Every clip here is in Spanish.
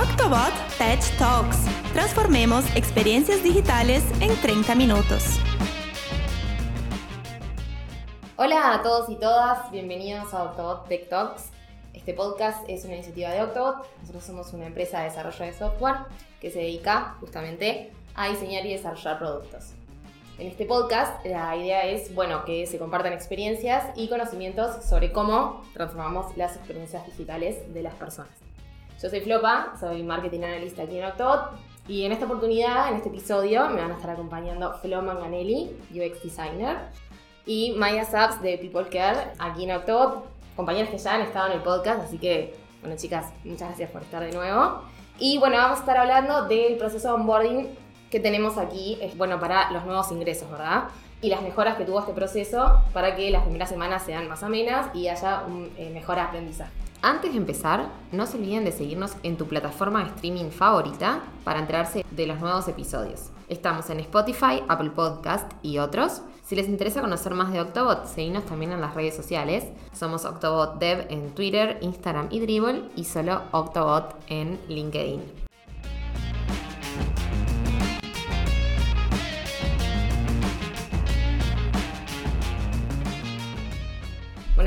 Octobot Tech Talks. Transformemos experiencias digitales en 30 minutos. Hola a todos y todas, bienvenidos a Octobot Tech Talks. Este podcast es una iniciativa de Octobot. Nosotros somos una empresa de desarrollo de software que se dedica justamente a diseñar y desarrollar productos. En este podcast la idea es, bueno, que se compartan experiencias y conocimientos sobre cómo transformamos las experiencias digitales de las personas. Yo soy Flopa, soy marketing analyst aquí en Octobot y en esta oportunidad, en este episodio, me van a estar acompañando Flo Manganelli, UX designer, y Maya Saps de People Care aquí en Octobot, compañeras que ya han estado en el podcast, así que, bueno chicas, muchas gracias por estar de nuevo. Y bueno, vamos a estar hablando del proceso de onboarding que tenemos aquí es bueno para los nuevos ingresos, ¿verdad? Y las mejoras que tuvo este proceso para que las primeras semanas sean más amenas y haya un eh, mejor aprendizaje. Antes de empezar, no se olviden de seguirnos en tu plataforma de streaming favorita para enterarse de los nuevos episodios. Estamos en Spotify, Apple Podcast y otros. Si les interesa conocer más de Octobot, seguinos también en las redes sociales. Somos Octobot Dev en Twitter, Instagram y Dribble y solo Octobot en LinkedIn.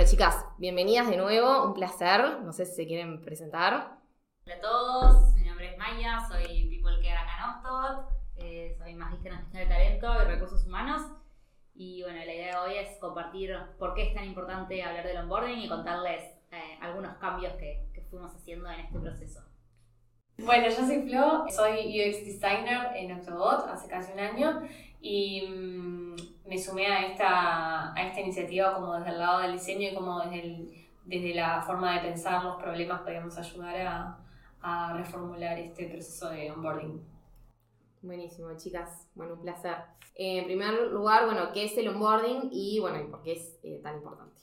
Bueno, chicas, bienvenidas de nuevo, un placer. No sé si se quieren presentar. Hola a todos, mi nombre es Maya, soy People Care acá en Octobot, eh, soy magíster en gestión de talento y recursos humanos. Y bueno, la idea de hoy es compartir por qué es tan importante hablar del onboarding y contarles eh, algunos cambios que, que fuimos haciendo en este proceso. Bueno, yo soy Flo, soy UX designer en Octobot hace casi un año y mm, me sumé a esta, a esta iniciativa como desde el lado del diseño y como desde, el, desde la forma de pensar los problemas podíamos ayudar a, a reformular este proceso de onboarding. Buenísimo, chicas. Bueno, un placer. Eh, en primer lugar, bueno, ¿qué es el onboarding y bueno, y por qué es eh, tan importante?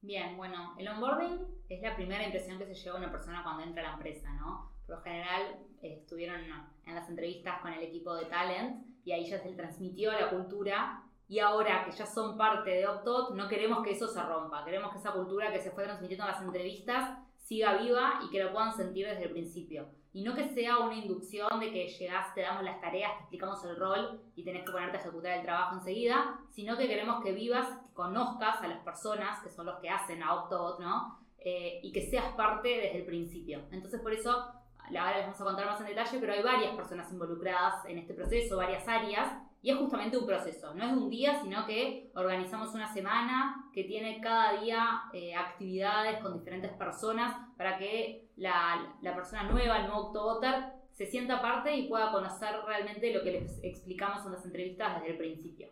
Bien, bueno, el onboarding es la primera impresión que se lleva una persona cuando entra a la empresa, ¿no? Por lo general eh, estuvieron en las entrevistas con el equipo de talent y ahí ya se le transmitió la cultura y ahora que ya son parte de Octot, no queremos que eso se rompa, queremos que esa cultura que se fue transmitiendo en las entrevistas siga viva y que lo puedan sentir desde el principio. Y no que sea una inducción de que llegás, te damos las tareas, te explicamos el rol y tenés que ponerte a ejecutar el trabajo enseguida, sino que queremos que vivas, que conozcas a las personas, que son los que hacen a Octobot, ¿no? Eh, y que seas parte desde el principio. Entonces por eso ahora les vamos a contar más en detalle, pero hay varias personas involucradas en este proceso, varias áreas, y es justamente un proceso, no es un día, sino que organizamos una semana que tiene cada día eh, actividades con diferentes personas para que la, la persona nueva, el nuevo Octobotter, se sienta parte y pueda conocer realmente lo que les explicamos en las entrevistas desde el principio.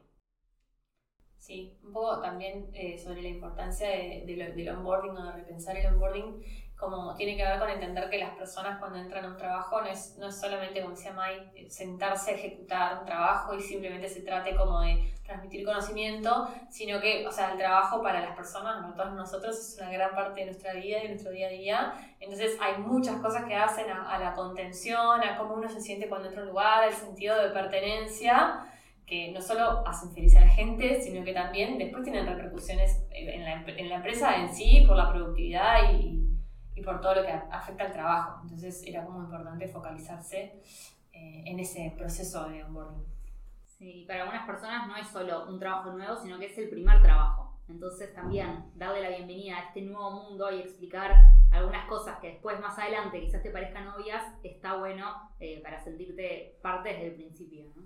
Sí, un poco también eh, sobre la importancia de, del onboarding o de repensar el onboarding como tiene que ver con entender que las personas cuando entran a un trabajo no es, no es solamente, como decía Mike, sentarse a ejecutar un trabajo y simplemente se trate como de transmitir conocimiento, sino que, o sea, el trabajo para las personas, para todos nosotros, es una gran parte de nuestra vida y de nuestro día a día. Entonces hay muchas cosas que hacen a, a la contención, a cómo uno se siente cuando entra a un lugar, el sentido de pertenencia que no solo hacen feliz a la gente, sino que también después tienen repercusiones en la, en la empresa en sí, por la productividad y, y por todo lo que afecta al trabajo. Entonces era como importante focalizarse eh, en ese proceso de onboarding. Sí, para algunas personas no es solo un trabajo nuevo, sino que es el primer trabajo. Entonces también darle la bienvenida a este nuevo mundo y explicar algunas cosas que después más adelante quizás te parezcan obvias, está bueno eh, para sentirte parte desde el principio. ¿no?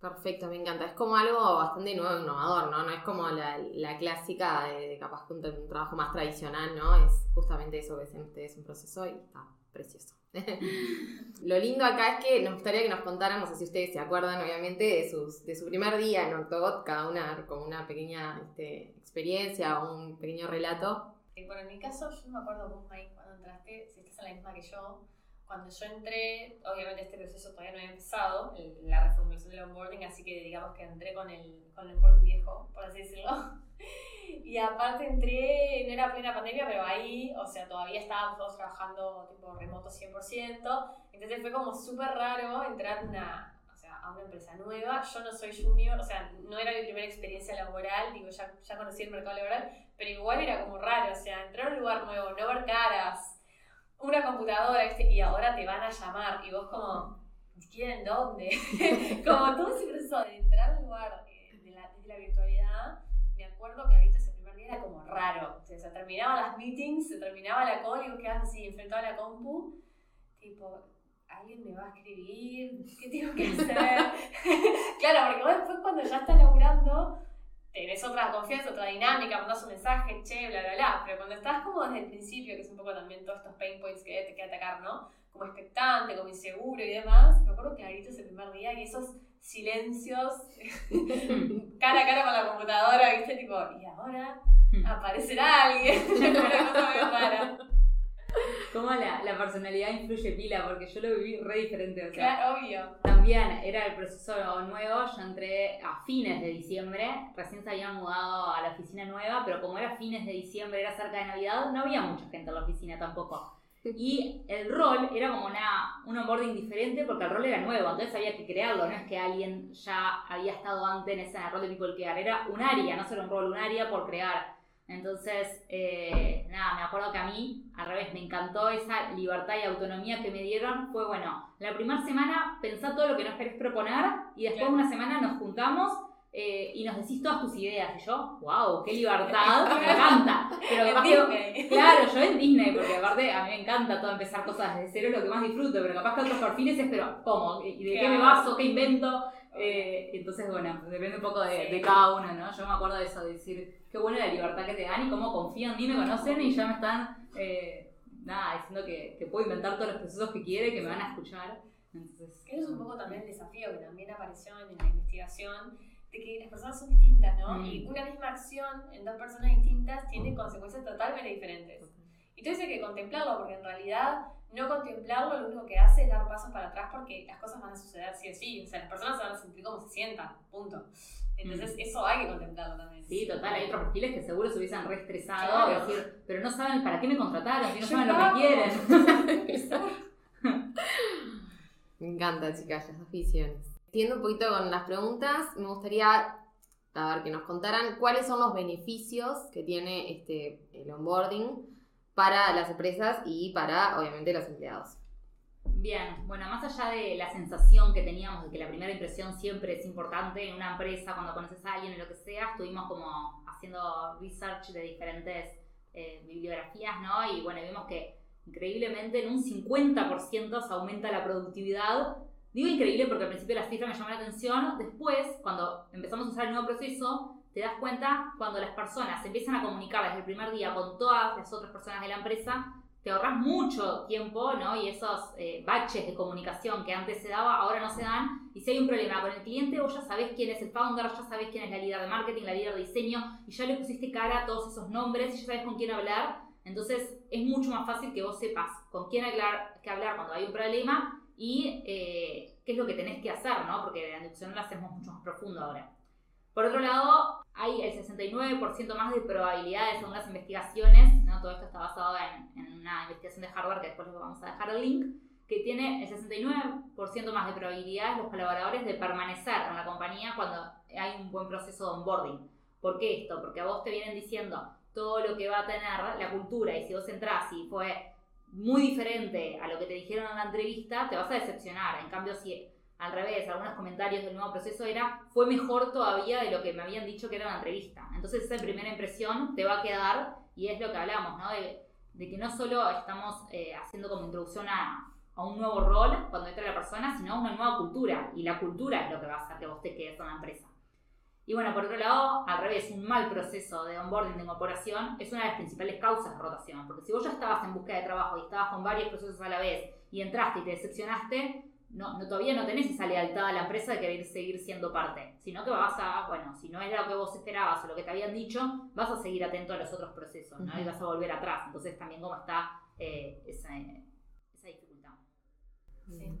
Perfecto, me encanta. Es como algo bastante nuevo, innovador, ¿no? No es como la, la clásica de, capaz que un, trabajo más tradicional, ¿no? Es justamente eso que hacen ustedes, un proceso y está precioso. Lo lindo acá es que nos gustaría que nos contáramos, si ustedes se acuerdan, obviamente, de, sus, de su primer día en Octogot, cada una con una pequeña este, experiencia o un pequeño relato. Bueno, en mi caso, yo no me acuerdo vos, Mike, cuando entraste, si estás en la misma que yo, cuando yo entré, obviamente este proceso todavía no había empezado, la reformulación del onboarding, así que digamos que entré con el, con el onboarding viejo, por así decirlo. Y aparte entré, no era plena pandemia, pero ahí, o sea, todavía estábamos todos trabajando tipo remoto 100%, entonces fue como súper raro entrar una, o sea, a una empresa nueva. Yo no soy junior, o sea, no era mi primera experiencia laboral, digo, ya, ya conocí el mercado laboral, pero igual era como raro, o sea, entrar a un lugar nuevo, no ver caras, un pura computadora, y ahora te van a llamar, y vos como, ¿quieren dónde? como todo ese proceso de entrar al lugar eh, de la, desde la virtualidad, me acuerdo que ahorita ese primer día era como raro, o sea, se terminaban las meetings, se terminaba la call y vos quedabas así enfrentado a la compu, tipo, ¿alguien me va a escribir? ¿Qué tengo que hacer? claro, porque vos después cuando ya estás laburando, tenés otra confianza, otra dinámica, mandás un mensaje, che, bla, bla, bla. Pero cuando estás como desde el principio, que es un poco también todos estos pain points que hay que atacar, ¿no? Como expectante, como inseguro y demás, me acuerdo que ahorita ese primer día y esos silencios cara a cara con la computadora, ¿viste? Tipo, ¿y ahora? Hmm. ¿Aparecerá alguien? Una cosa muy rara. Cómo la, la, personalidad influye pila, porque yo lo viví re diferente. O sea, claro, obvio. También era el proceso nuevo, yo entré a fines de diciembre, recién se habían mudado a la oficina nueva, pero como era fines de diciembre, era cerca de Navidad, no había mucha gente en la oficina tampoco. Y el rol era como una, un onboarding diferente porque el rol era nuevo, entonces había que crearlo, no es que alguien ya había estado antes en ese rol de people care, era un área, no solo un rol, un área por crear. Entonces, eh, nada, me acuerdo que a mí, al revés, me encantó esa libertad y autonomía que me dieron. Fue bueno, la primera semana pensá todo lo que nos querés proponer y después una semana nos juntamos eh, y nos decís todas tus ideas. Y yo, wow, qué libertad, me encanta. Pero capaz que, claro, yo en Disney, porque aparte a mí me encanta todo empezar cosas desde cero, es lo que más disfruto, pero capaz que otros perfiles es, pero ¿cómo? ¿Y de qué me baso? ¿Qué invento? Eh, entonces, bueno, depende un poco de, de, cada uno, ¿no? Yo me acuerdo de eso, de decir, qué buena la libertad que te dan y cómo confían en mí, me conocen y ya me están, eh, nada, diciendo que, que, puedo inventar todos los procesos que quiere, que me van a escuchar. Entonces, que es un poco también el desafío que también apareció en la investigación, de que las personas son distintas, ¿no? Mm. Y una misma acción en dos personas distintas tiene consecuencias totalmente diferentes. Y entonces hay que contemplarlo, porque en realidad no contemplarlo lo único que hace es dar pasos para atrás porque las cosas van a suceder sí o sí. O sea, las personas se van a sentir como se sientan, punto. Entonces, mm. eso hay que contemplarlo también. Sí, total. Hay otros perfiles que seguro se hubiesen reestresado y decir, pero no saben para qué me contrataron, si no saben lo que quieren. me encanta, chicas, las aficiones. Entiendo un poquito con las preguntas, me gustaría a ver, que nos contaran cuáles son los beneficios que tiene este, el onboarding para las empresas y para, obviamente, los empleados. Bien, bueno, más allá de la sensación que teníamos de que la primera impresión siempre es importante en una empresa, cuando conoces a alguien o lo que sea, estuvimos como haciendo research de diferentes eh, bibliografías, ¿no? Y bueno, vimos que increíblemente en un 50% se aumenta la productividad. Digo increíble porque al principio la cifra me llamó la atención, después, cuando empezamos a usar el nuevo proceso, te das cuenta cuando las personas empiezan a comunicar desde el primer día con todas las otras personas de la empresa, te ahorras mucho tiempo, ¿no? Y esos eh, baches de comunicación que antes se daba, ahora no se dan. Y si hay un problema con el cliente, vos ya sabés quién es el founder, ya sabés quién es la líder de marketing, la líder de diseño, y ya le pusiste cara a todos esos nombres, y ya sabés con quién hablar. Entonces es mucho más fácil que vos sepas con quién hablar, que hablar cuando hay un problema y eh, qué es lo que tenés que hacer, ¿no? Porque la inducción la hacemos mucho más profundo ahora. Por otro lado, hay el 69% más de probabilidades según las investigaciones, ¿no? todo esto está basado en, en, una investigación de Harvard que después les vamos a dejar el link, que tiene el 69% más de probabilidades los colaboradores de permanecer en la compañía cuando hay un buen proceso de onboarding. ¿Por qué esto? Porque a vos te vienen diciendo todo lo que va a tener la cultura y si vos entrás y fue muy diferente a lo que te dijeron en la entrevista, te vas a decepcionar. En cambio, si al revés, algunos comentarios del nuevo proceso era, fue mejor todavía de lo que me habían dicho que era una entrevista. Entonces esa primera impresión te va a quedar y es lo que hablamos, ¿no? De, que no solo estamos eh, haciendo como introducción a, a, un nuevo rol cuando entra la persona, sino a una nueva cultura. Y la cultura es lo que va a hacer que vos te quedes en la empresa. Y bueno, por otro lado, al revés, un mal proceso de onboarding, de incorporación, es una de las principales causas de rotación. Porque si vos ya estabas en búsqueda de trabajo y estabas con varios procesos a la vez y entraste y te decepcionaste, no, todavía no tenés esa lealtad a la empresa de querer seguir siendo parte, sino que vas a, bueno, si no es lo que vos esperabas o lo que te habían dicho, vas a seguir atento a los otros procesos, ¿no? Y vas a volver atrás. Entonces también cómo está eh, esa, dificultad. Sí.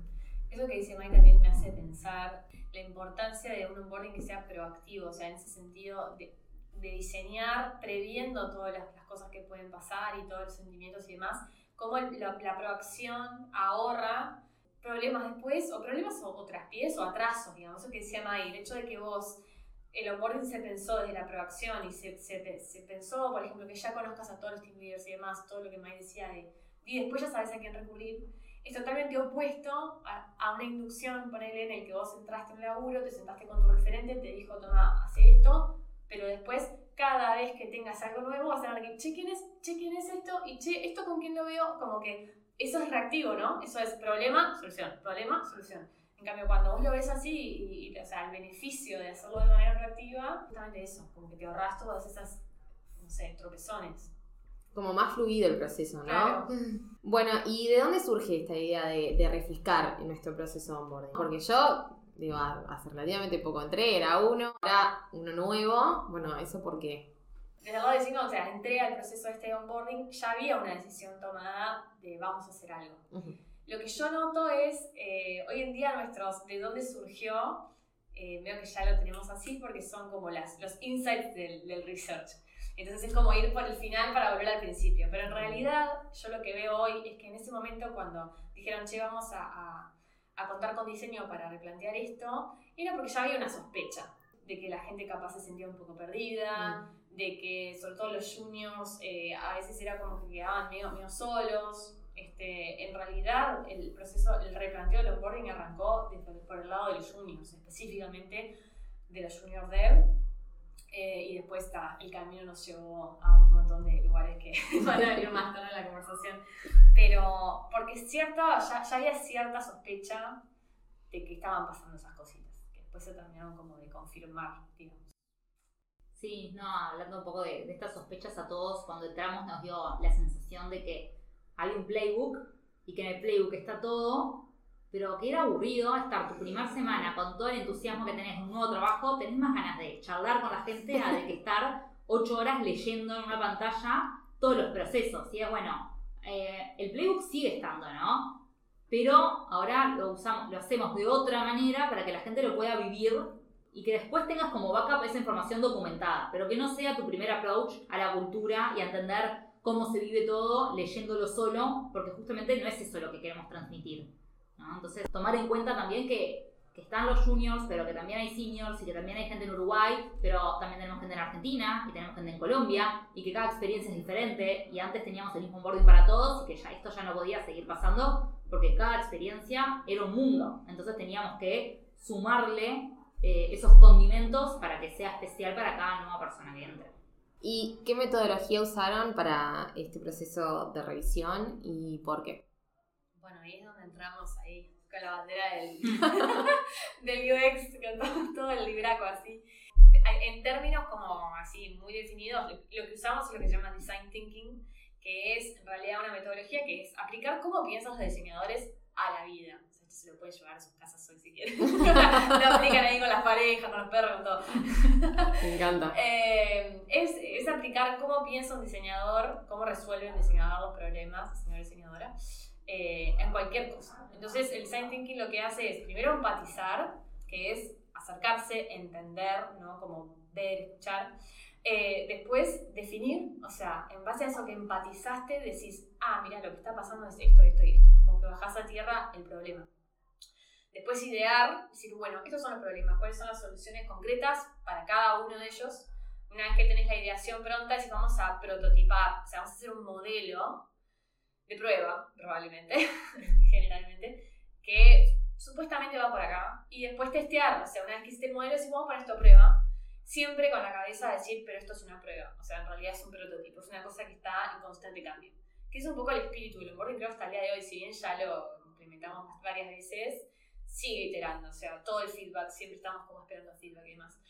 Eso que dice Mike también me hace pensar la importancia de un onboarding que sea proactivo, o sea, en ese sentido de, diseñar previendo todas las, cosas que pueden pasar y todos los sentimientos y demás, cómo la, la proacción ahorra problemas después, o problemas o, traspiés o atrasos, digamos, eso que decía May, el hecho de que vos, el onboarding se pensó desde la proacción y se, se, se, pensó, por ejemplo, que ya conozcas a todos los team leaders y demás, todo lo que May decía de, y después ya sabes a quién recurrir, es totalmente opuesto a, una inducción, ponele en el que vos entraste en el laburo, te sentaste con tu referente, te dijo, toma, hace esto, pero después cada vez que tengas algo nuevo vas a tener que, che, ¿quién es, che, ¿quién es esto? Y che, ¿esto con quién lo veo? Como que eso es reactivo, ¿no? Eso es problema, solución, problema, solución. En cambio, cuando vos lo ves así, y, o sea, el beneficio de hacerlo de manera reactiva, justamente eso, como que te ahorras todas esas, no sé, tropezones. Como más fluido el proceso, ¿no? Bueno, ¿y de dónde surge esta idea de, de refrescar en nuestro proceso de onboarding? Porque yo, digo, hace relativamente poco entré, era uno, ahora uno nuevo. Bueno, ¿eso por qué? De verdad decimos, o sea, entré al proceso de este onboarding, ya había una decisión tomada de vamos a hacer algo. Lo que yo noto es, eh, hoy en día nuestros, de dónde surgió, eh, veo que ya lo tenemos así porque son como las, los insights del, del, research. Entonces es como ir por el final para volver al principio. Pero en realidad yo lo que veo hoy es que en ese momento cuando dijeron, che, vamos a, a, contar con diseño para replantear esto, era porque ya había una sospecha de que la gente capaz se sentía un poco perdida, mm. de que sobre todo los juniors eh, a veces era como que quedaban medio, medio solos. Este, en realidad, el proceso, el replanteo del onboarding arrancó por el lado de los juniors, específicamente de los junior dev. Eh, y después está, el camino nos llevó a un montón de lugares que van a venir más tarde en la conversación. Pero, porque es cierto, ya, ya, había cierta sospecha de que estaban pasando esas cositas, después se terminaron como de confirmar, digamos. Sí, no, hablando un poco de, de estas sospechas a todos, cuando entramos nos dio la sensación de que hay un playbook y que en el playbook está todo, pero que era aburrido estar tu primera semana con todo el entusiasmo que tenés en un nuevo trabajo, tenés más ganas de charlar con la gente a de que estar ocho horas leyendo en una pantalla todos los procesos. Y es bueno, eh, el playbook sigue estando, ¿no? Pero ahora lo, usamos, lo hacemos de otra manera para que la gente lo pueda vivir y que después tengas como backup esa información documentada, pero que no sea tu primer approach a la cultura y a entender cómo se vive todo leyéndolo solo, porque justamente no es eso lo que queremos transmitir. Entonces, tomar en cuenta también que, que, están los juniors, pero que también hay seniors y que también hay gente en Uruguay, pero también tenemos gente en Argentina y tenemos gente en Colombia y que cada experiencia es diferente y antes teníamos el mismo onboarding para todos y que ya esto ya no podía seguir pasando porque cada experiencia era un mundo. Entonces teníamos que sumarle eh, esos condimentos para que sea especial para cada nueva persona que entre. ¿Y qué metodología usaron para este proceso de revisión y por qué? Bueno, ahí es donde entramos ahí con la bandera del, del UX, con todo, el libraco así. En términos como así muy definidos, lo que usamos es lo que se llama Design Thinking, que es en realidad una metodología que es aplicar cómo piensan los diseñadores a la vida se lo puede llevar a sus casas hoy si quieren. lo aplican ahí con las parejas, con los perros, con todo. Me encanta. Eh, es, es, aplicar cómo piensa un diseñador, cómo resuelve un diseñador los problemas, diseñador diseñadora, eh, en cualquier cosa. Entonces, el design thinking lo que hace es primero empatizar, que es acercarse, entender, ¿no? Como ver, escuchar. Eh, después, definir, o sea, en base a eso que empatizaste, decís, ah, mira, lo que está pasando es esto, esto y esto. Como que bajás a tierra el problema. Después idear, decir, bueno, estos son los problemas, cuáles son las soluciones concretas para cada uno de ellos. Una vez que tenés la ideación pronta, decís, vamos a prototipar, o sea, vamos a hacer un modelo de prueba, probablemente, generalmente, que supuestamente va por acá. Y después testear, o sea, una vez que hiciste el modelo, decís, vamos a poner esto a prueba. Siempre con la cabeza de decir, pero esto es una prueba. O sea, en realidad es un prototipo, es una cosa que está en constante cambio. Que es un poco el espíritu del onboarding, creo hasta el día de hoy, si bien ya lo implementamos varias veces, sigue iterando, o sea, todo el feedback, siempre estamos como esperando feedback y demás.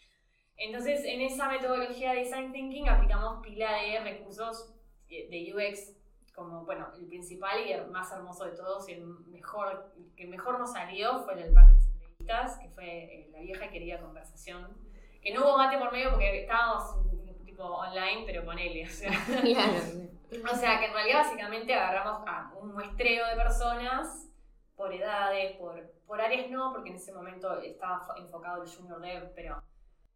Entonces, en esa metodología de Design Thinking aplicamos pila de recursos de UX, como, bueno, el principal y el más hermoso de todos y el mejor, que mejor nos salió fue el parte de las entrevistas, que fue eh, la vieja y querida conversación, que no hubo mate por medio porque estábamos tipo online, pero con él, o sea. o sea, que en realidad básicamente agarramos a un muestreo de personas por edades, por, por áreas no, porque en ese momento estaba enfocado el junior dev, pero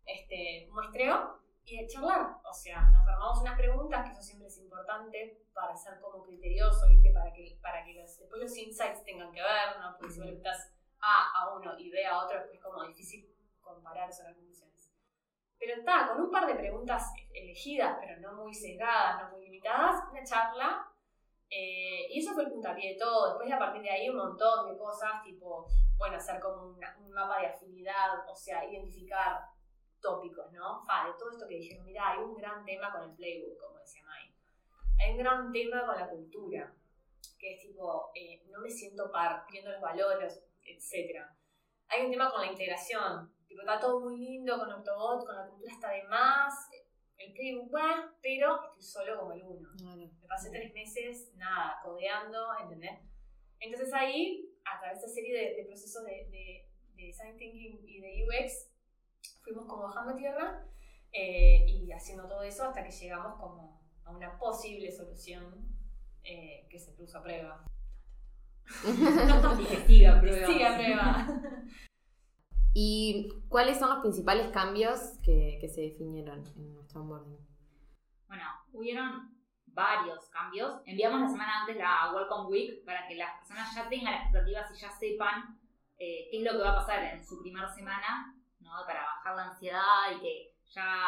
este, muestreo y de charlar. O sea, nos armamos unas preguntas, que eso siempre es importante para ser como criterioso, ¿viste? Para que, para que después los insights tengan que ver, ¿no? Porque si vos estás A a uno y B a otro, es como difícil comparar conclusiones. Pero está, con un par de preguntas elegidas, pero no muy cegadas, no muy limitadas, una charla. Eh, y eso fue el puntapié de todo. Después, a partir de ahí, un montón de cosas, tipo, bueno, hacer como un mapa de afinidad, o sea, identificar tópicos, ¿no? Fa, de todo esto que dijeron, mira, hay un gran tema con el playbook, como decía Mai. Hay un gran tema con la cultura, que es tipo, eh, no me siento par, viendo los valores, etc. Hay un tema con la integración, tipo, está todo muy lindo con Octobot, con la cultura está de más, el playbook va, pero estoy solo como el uno. Me pasé tres meses, nada, codeando, ¿entendés? Entonces ahí, a través de esa serie de, procesos de, de, de design thinking y de UX, fuimos como bajando tierra eh, y haciendo todo eso hasta que llegamos como a una posible solución eh, que se puso a prueba. y que siga prueba. Siga prueba. ¿Y cuáles son los principales cambios que, que se definieron en nuestro onboarding? Bueno, hubieron varios cambios. Enviamos la semana antes la Welcome Week para que las personas ya tengan expectativas y ya sepan eh, qué es lo que va a pasar en su primera semana para bajar la ansiedad y que ya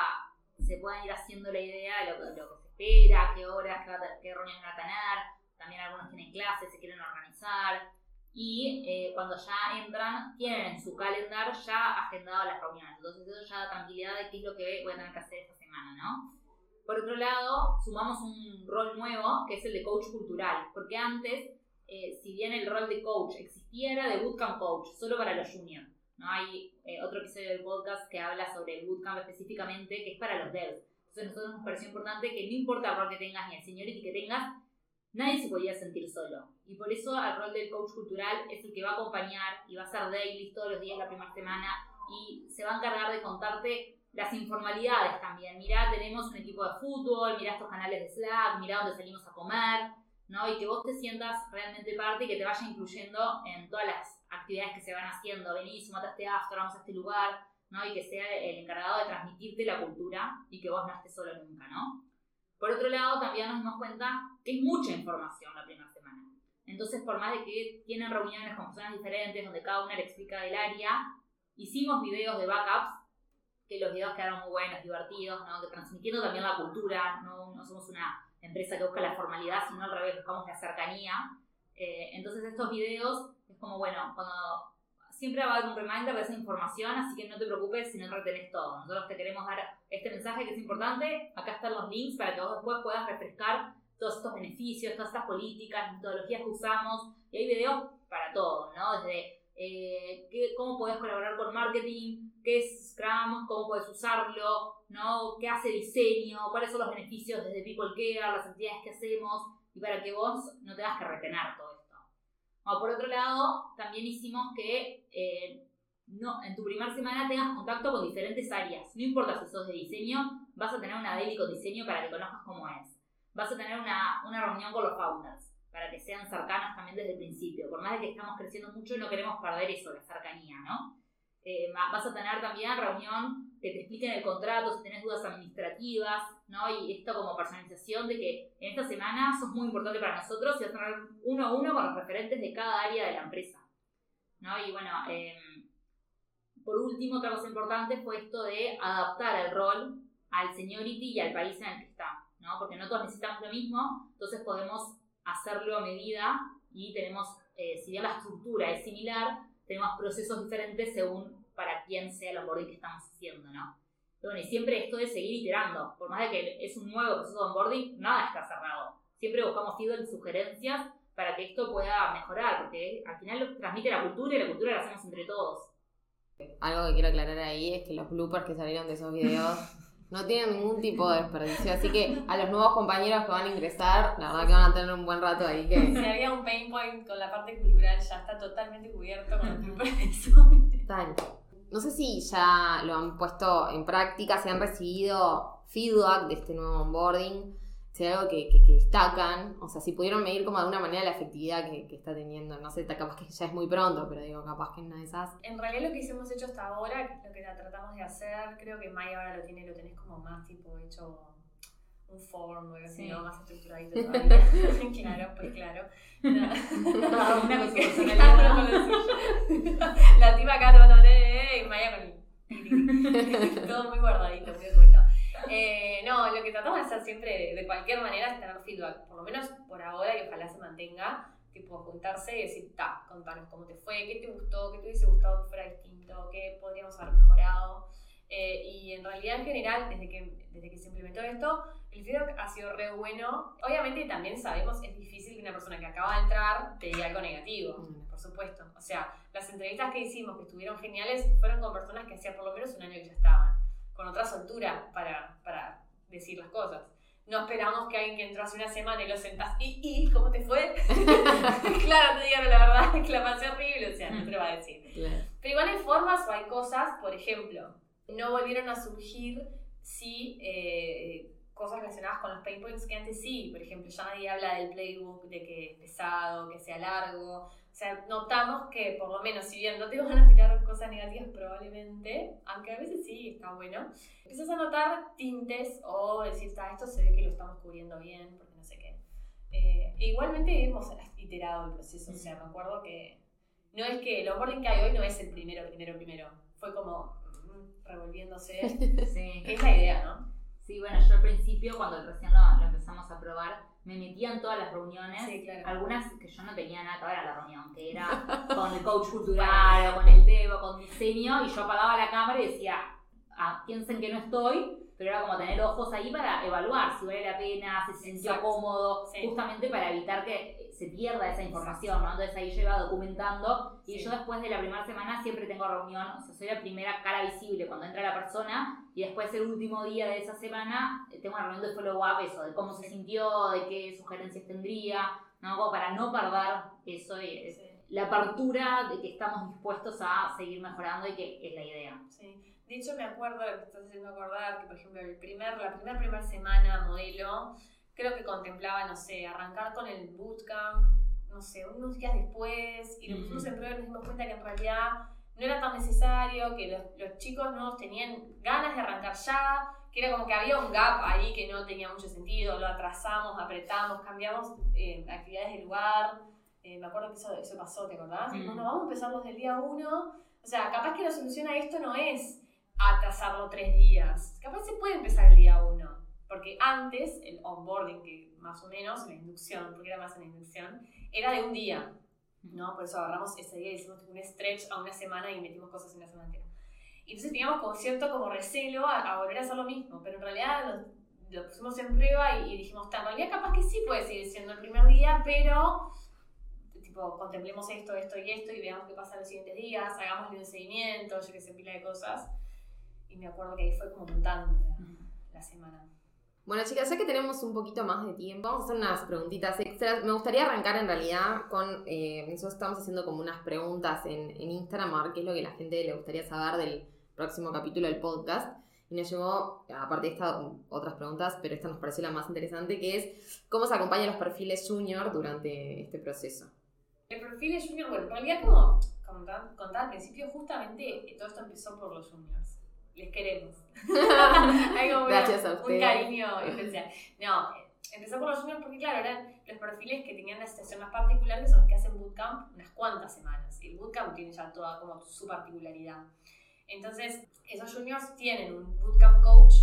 se puedan ir haciendo la idea de lo, que se espera, qué horas, qué, reuniones van a tener. También algunos tienen clases, se quieren organizar. Y eh, cuando ya entran, tienen en su calendar ya agendado las reuniones. Entonces eso ya da tranquilidad de qué es lo que voy a tener que hacer esta semana, ¿no? Por otro lado, sumamos un rol nuevo, que es el de coach cultural. Porque antes, eh, si bien el rol de coach existiera, de bootcamp coach, solo para los juniors. ¿no? Hay eh, otro episodio del podcast que habla sobre el bootcamp específicamente, que es para los devs. Entonces a nosotros nos pareció importante que no importa el rol que tengas ni el seniority que tengas, nadie se podía sentir solo. Y por eso el rol del coach cultural es el que va a acompañar y va a hacer daily todos los días la primera semana y se va a encargar de contarte las informalidades también. Mirá, tenemos un equipo de fútbol, mirá estos canales de Slack, mirá dónde salimos a comer, ¿no? Y que vos te sientas realmente parte y que te vaya incluyendo en todas las actividades que se van haciendo, venís, sumate a este after, vamos a este lugar, ¿no? Y que sea el encargado de transmitirte la cultura y que vos no estés solo nunca, ¿no? Por otro lado, también nos dimos cuenta que es mucha información la primera. Entonces, por más de que tienen reuniones con personas diferentes, donde cada una le explica del área, hicimos videos de backups, que los videos quedaron muy buenos, divertidos, ¿no? que transmitiendo también la cultura, no, no somos una empresa que busca la formalidad, sino al revés, buscamos la cercanía. Eh, entonces estos videos es como, bueno, cuando siempre va a haber un reminder de esa información, así que no te preocupes si no retenés todo. Nosotros te queremos dar este mensaje que es importante. Acá están los links para que vos después puedas refrescar todos estos beneficios, todas estas políticas, metodologías que usamos. Y hay videos para todo, ¿no? Desde eh, cómo podés colaborar con marketing, qué es Scrum, cómo puedes usarlo, ¿no? qué hace diseño, cuáles son los beneficios desde People Care, las actividades que hacemos, y para que vos no tengas que retener todo o por otro lado, también hicimos que eh, no, en tu primera semana tengas contacto con diferentes áreas. No importa si sos de diseño, vas a tener una daily con diseño para que conozcas cómo es. Vas a tener una, una reunión con los founders para que sean cercanos también desde el principio. Por más de que estamos creciendo mucho, no queremos perder eso, la cercanía, ¿no? Eh, vas a tener también reunión que te expliquen el contrato, si tenés dudas administrativas, ¿no? Y esto como personalización de que en esta semana sos muy importante para nosotros y vas a tener uno a uno con los referentes de cada área de la empresa, ¿no? Y bueno, em, por último, otra cosa importante fue esto de adaptar el rol al seniority y al país en el que está, ¿no? Porque no todos necesitamos lo mismo, entonces podemos hacerlo a medida y tenemos, eh, si bien la estructura es similar, tenemos procesos diferentes según para quién sea el onboarding que estamos haciendo, ¿no? Bueno, y siempre esto de seguir iterando, por más de que es un nuevo proceso de onboarding, nada está cerrado. Siempre buscamos feedback y sugerencias para que esto pueda mejorar, porque al final transmite la cultura y la cultura la hacemos entre todos. Algo que quiero aclarar ahí es que los bloopers que salieron de esos videos no tienen ningún tipo de desperdicio. Así que a los nuevos compañeros que van a ingresar, la verdad que van a tener un buen rato ahí. Que... Si había un pain point con la parte cultural, ya está totalmente cubierto con el bloopers Tal. No sé si ya lo han puesto en práctica, si han recibido feedback de este nuevo onboarding si hay algo que, destacan, o sea, si pudieron medir como de alguna manera la efectividad que, está teniendo, no sé, capaz que ya es muy pronto, pero digo, capaz que en una de esas... En realidad lo que hemos hecho hasta ahora, lo que tratamos de hacer, creo que Maya ahora lo tiene, lo tenés como más tipo hecho un form así, ¿no? más estructuradito todavía. claro, pues claro. Cada una con su La tipa acá te va a y Maya con el... Todo muy guardadito, muy oculto. Eh, no, lo que tratamos de hacer siempre, de cualquier manera, es tener feedback, por lo menos por ahora y ojalá se mantenga, tipo juntarse y decir, ta, contanos cómo te fue, qué te gustó, qué te hubiese gustado que fuera distinto, qué podríamos haber mejorado. Eh, y en realidad, en general, desde que, desde que se implementó esto, el feedback ha sido re bueno. Obviamente, también sabemos, es difícil que una persona que acaba de entrar te diga algo negativo, Mm. por supuesto. O sea, las entrevistas que hicimos, que estuvieron geniales, fueron con personas que hacía por lo menos un año que ya estaban, con otra soltura para, para decir las cosas. No esperamos que alguien que entró hace una semana y lo sentás, ¿y, y cómo te fue? claro, te digan la verdad, que la pasé horrible, o sea, no te lo va a decir. Claro. Pero igual hay formas o hay cosas, por ejemplo, no volvieron a surgir si eh, cosas relacionadas con los pain points que antes sí. Por ejemplo, ya nadie habla del playbook, de que es pesado, que sea largo. Sea, notamos que por lo menos, si bien no te van a tirar cosas negativas probablemente, aunque a veces sí está bueno, empiezas a notar tintes o decir, "Ah, esto se ve que lo estamos cubriendo bien, porque no sé qué. Eh, e igualmente hemos iterado el proceso, o sea, me acuerdo que no es que el onboarding que hay hoy no es el primero, primero, primero. Fue como mm, revolviéndose. Sí. es la idea, ¿no? Sí, bueno, yo al principio, cuando recién lo, lo empezamos a probar, me metía en todas las reuniones. Sí, claro. Algunas que yo no tenía nada que ver a la reunión, que era con el coach cultural o con el devo, con diseño, y yo apagaba la cámara y decía, ah, piensen que no estoy, pero era como tener ojos ahí para evaluar si vale la pena, si se sintió Exacto. cómodo, Sí. justamente para evitar que se pierda esa información, ¿no? Entonces ahí yo iba documentando y Sí. yo después de la primera semana siempre tengo reunión, o sea, soy la primera cara visible cuando entra la persona y después el último día de esa semana eh, tengo una reunión de follow-up, eso, de cómo se sintió, de qué sugerencias tendría, ¿no? Como para no perder eso es- Sí, la apertura de que estamos dispuestos a seguir mejorando y que es la idea. sí. De hecho, me acuerdo, me estás haciendo acordar que, por ejemplo, el primer, la primera primera semana modelo, creo que contemplaba, no sé, arrancar con el bootcamp, no sé, unos días después, y lo pusimos en prueba y nos dimos cuenta que en realidad no era tan necesario, que los, los chicos nuevos tenían ganas de arrancar ya, que era como que había un gap ahí que no tenía mucho sentido, lo atrasamos, apretamos, cambiamos eh, actividades de lugar. Eh, me acuerdo que eso, eso pasó, ¿te acordás? Mm. Bueno, vamos a empezar desde el día uno. O sea, capaz que la solución a esto no es atrasarlo tres días. Capaz se puede empezar el día uno. Porque antes, el onboarding, que más o menos, la inducción, porque era más en la inducción, era de un día. ¿no? Por eso agarramos ese día y hicimos un stretch a una semana y metimos cosas en la semana entera. Y entonces teníamos como cierto como recelo a, a volver a hacer lo mismo, pero en realidad lo, lo pusimos en prueba y, y dijimos, "Ta, en realidad capaz que sí puede seguir siendo el primer día, pero tipo, contemplemos esto, esto y esto y veamos qué pasa los siguientes días, hagámosle un seguimiento, yo que sé, pila de cosas. Y me acuerdo que ahí fue como montando la, la semana. Bueno, chicas, ya que tenemos un poquito más de tiempo, vamos a hacer unas preguntitas extras. Me gustaría arrancar en realidad con. eh, nosotros estamos haciendo como unas preguntas en, en Instagram, a ver qué es lo que la gente le gustaría saber del próximo capítulo del podcast. Y nos llegó, aparte de esta, otras preguntas, pero esta nos pareció la más interesante, que es cómo se acompañan los perfiles junior durante este proceso. El perfil de junior, bueno, en realidad como contaba, al principio, justamente todo esto empezó por los juniors. Les queremos. Hay como una- Gracias a un cariño especial. No, empezó por los juniors porque claro, eran los perfiles que tenían una situación más particular que son los que hacen bootcamp unas cuantas semanas. Y el bootcamp tiene ya toda como su particularidad. Entonces, esos juniors tienen un bootcamp coach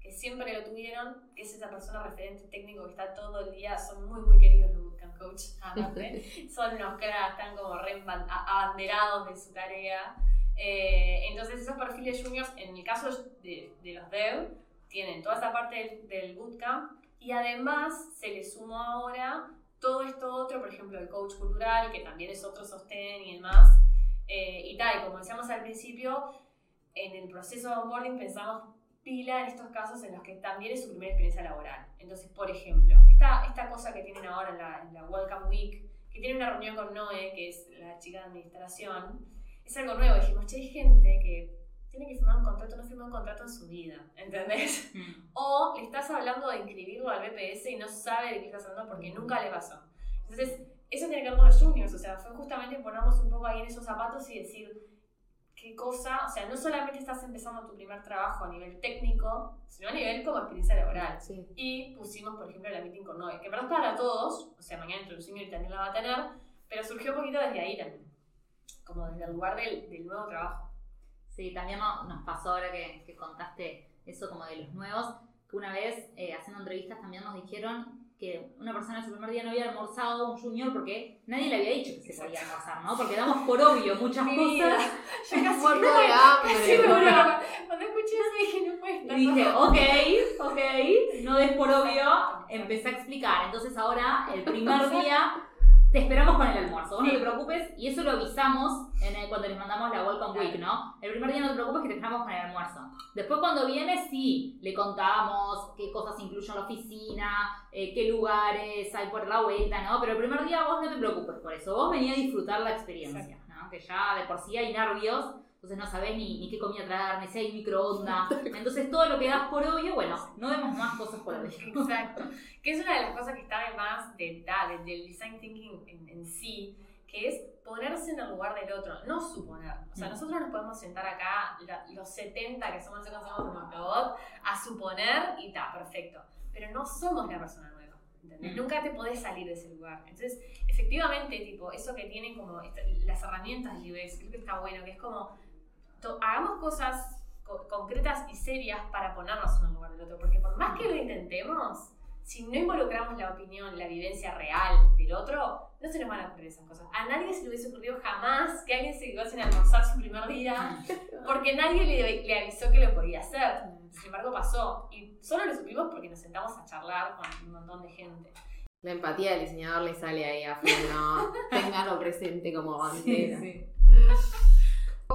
que siempre lo tuvieron, que es esa persona referente técnico que está todo el día, son muy muy queridos los bootcamp coach, aparte son unos cracks, están como re abanderados de su tarea. Eh, entonces esos perfiles juniors, en el caso de, de los dev, tienen toda esa parte del, del bootcamp y además se les sumó ahora todo esto otro, por ejemplo el coach cultural, que también es otro sostén y demás. Eh, y tal, como decíamos al principio, en el proceso de onboarding pensamos pila en estos casos en los que también es su primera experiencia laboral. Entonces, por ejemplo, esta, esta cosa que tienen ahora en la, en la Welcome Week, que tienen una reunión con Noé, que es la chica de administración, es algo nuevo. Dijimos, che, hay gente que tiene que firmar un contrato, no firmó un contrato en su vida, ¿entendés? Mm. O le estás hablando de inscribirlo al BPS y no sabe de qué estás hablando porque nunca le pasó. Entonces, eso tiene que ver con los juniors, o sea, fue justamente ponernos un poco ahí en esos zapatos y decir qué cosa, o sea, no solamente estás empezando tu primer trabajo a nivel técnico, sino a nivel como experiencia laboral. Sí. Y pusimos, por ejemplo, la meeting con Noé, que es para todos, o sea, mañana entre un senior también la va a tener, pero surgió un poquito desde ahí también, como desde el lugar del, del nuevo trabajo. Sí, también no- nos pasó ahora que, que contaste eso como de los nuevos, que una vez eh, haciendo entrevistas también nos dijeron que una persona en su primer día no había almorzado, un junior, porque nadie le había dicho que se podía almorzar, ¿no? Porque damos por obvio muchas cosas. Yo casi Muerto de hambre. Cuando escuché eso dije, no puede estar. Y dije, ok, ok, no des por obvio, empecé a explicar. Entonces ahora, el primer día, te esperamos con el almuerzo, vos no te preocupes, y eso lo avisamos en el- cuando les mandamos la Welcome Week, ¿no? El primer día no te preocupes que te esperamos con el almuerzo. Después cuando viene, sí, le contamos qué cosas incluye la oficina, eh, qué lugares hay por la vuelta, ¿no? Pero el primer día vos no te preocupes por eso, vos venís a disfrutar la experiencia, ¿no? Que ya de por sí hay nervios, entonces no sabés ni, ni qué comida traer, ni si hay microondas. Entonces todo lo que das por obvio, bueno, no vemos más cosas por obvio. Exacto. Que es una de las cosas que está además de, de- del design thinking en, en sí, que es ponerse en el lugar del otro, no suponer. O sea, Mm. nosotros nos podemos sentar acá, la- los 70 que somos, que somos un robot, a suponer y está, perfecto. Pero no somos la persona nueva. ¿entendés? Mm. Nunca te podés salir de ese lugar. Entonces, efectivamente, tipo, eso que tienen como las herramientas de UX, creo que está bueno, que es como, hagamos cosas co- concretas y serias para ponernos en el lugar del otro. Porque por más que lo intentemos, si no involucramos la opinión, la vivencia real del otro, no se nos van a ocurrir esas cosas. A nadie se le hubiese ocurrido jamás que alguien se quedase en almorzar su primer día, porque nadie le, le avisó que lo podía hacer. Sin embargo, pasó. Y solo lo supimos porque nos sentamos a charlar con un montón de gente. La empatía del diseñador le sale ahí a full, ¿no? Ténganlo presente como bandera.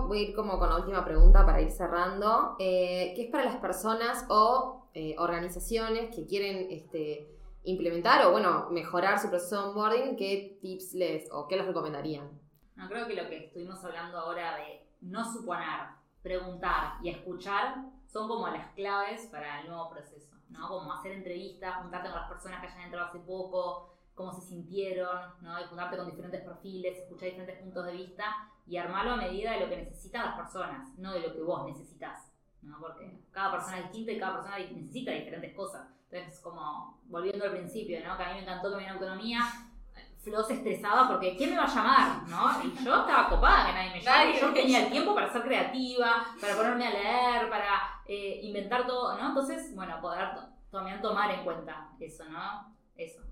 Voy a ir como con la última pregunta para ir cerrando. Eh, ¿Qué es para las personas o eh, organizaciones que quieren este, implementar o, bueno, mejorar su proceso de onboarding? ¿Qué tips les o qué les recomendarían? No, creo que lo que estuvimos hablando ahora de no suponer, preguntar y escuchar son como las claves para el nuevo proceso, ¿no? Como hacer entrevistas, juntarte con las personas que hayan entrado hace poco, cómo se sintieron, ¿no? Y juntarte con diferentes perfiles, escuchar diferentes puntos de vista y armarlo a medida de lo que necesitan las personas, no de lo que vos necesitas, ¿no? Porque cada persona es distinta y cada persona necesita diferentes cosas. Entonces, como volviendo al principio, ¿no? Que a mí me encantó que me autonomía, Flo se estresaba porque ¿quién me va a llamar? ¿no? Y yo estaba copada que nadie me llame. Nadie Yo tenía el tiempo para ser creativa, para ponerme a leer, para eh, inventar todo, ¿no? Entonces, bueno, poder también tomar en cuenta eso, ¿no? Eso.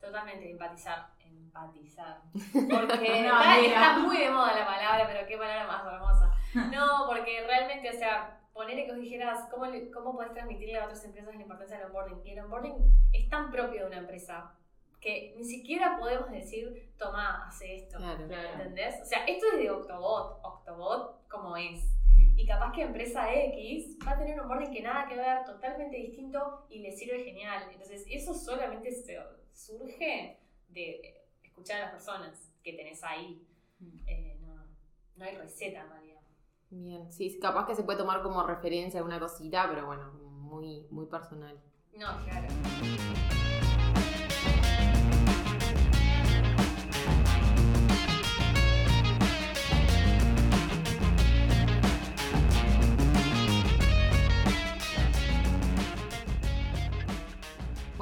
Totalmente, empatizar. Empatizar. Porque No, está, está muy de moda la palabra, pero qué palabra más hermosa. No, porque realmente, o sea, ponerle que os dijeras cómo, cómo podés transmitirle a otras empresas la importancia del onboarding. Y el onboarding es tan propio de una empresa que ni siquiera podemos decir, toma, hace esto. Claro. Claro. ¿Entendés? O sea, esto es de Octobot, Octobot como es. Y capaz que empresa X va a tener un onboarding que nada que ver, totalmente distinto y le sirve genial. Entonces, eso solamente se- surge de escuchar a las personas que tenés ahí. Eh, no, no hay receta realidad. Bien, sí, capaz que se puede tomar como referencia alguna cosita, pero bueno, muy, muy personal. No, claro.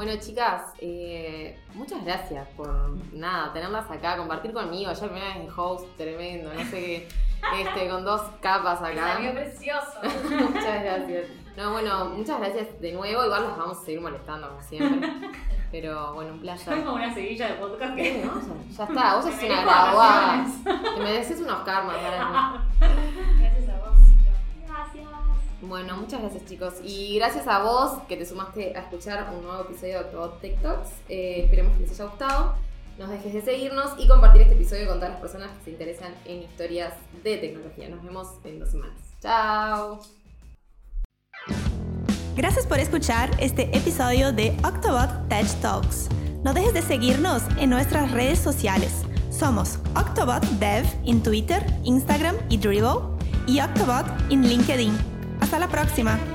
Bueno, chicas, eh, muchas gracias por nada, tenerlas acá, compartir conmigo. Ya primera vez de host, tremendo, no sé qué, este, con dos capas acá. Salió precioso. muchas gracias. No, bueno, muchas gracias de nuevo. Igual las vamos a seguir molestando como siempre. Pero bueno, un placer. como una seguilla de podcast que... ¿no? Ya, ya está, vos sos una graduada. Te mereces unos karmas ahora. Gracias. Bueno, muchas gracias chicos. Y gracias a vos que te sumaste a escuchar un nuevo episodio de Octobot Tech Talks. Eh, esperemos que les haya gustado. No dejes de seguirnos y compartir este episodio con todas las personas que se interesan en historias de tecnología. Nos vemos en dos semanas. Chao. Gracias por escuchar este episodio de Octobot Tech Talks. No dejes de seguirnos en nuestras redes sociales. Somos Octobot Dev en Twitter, Instagram y Dribbble y Octobot en LinkedIn. Hasta la próxima.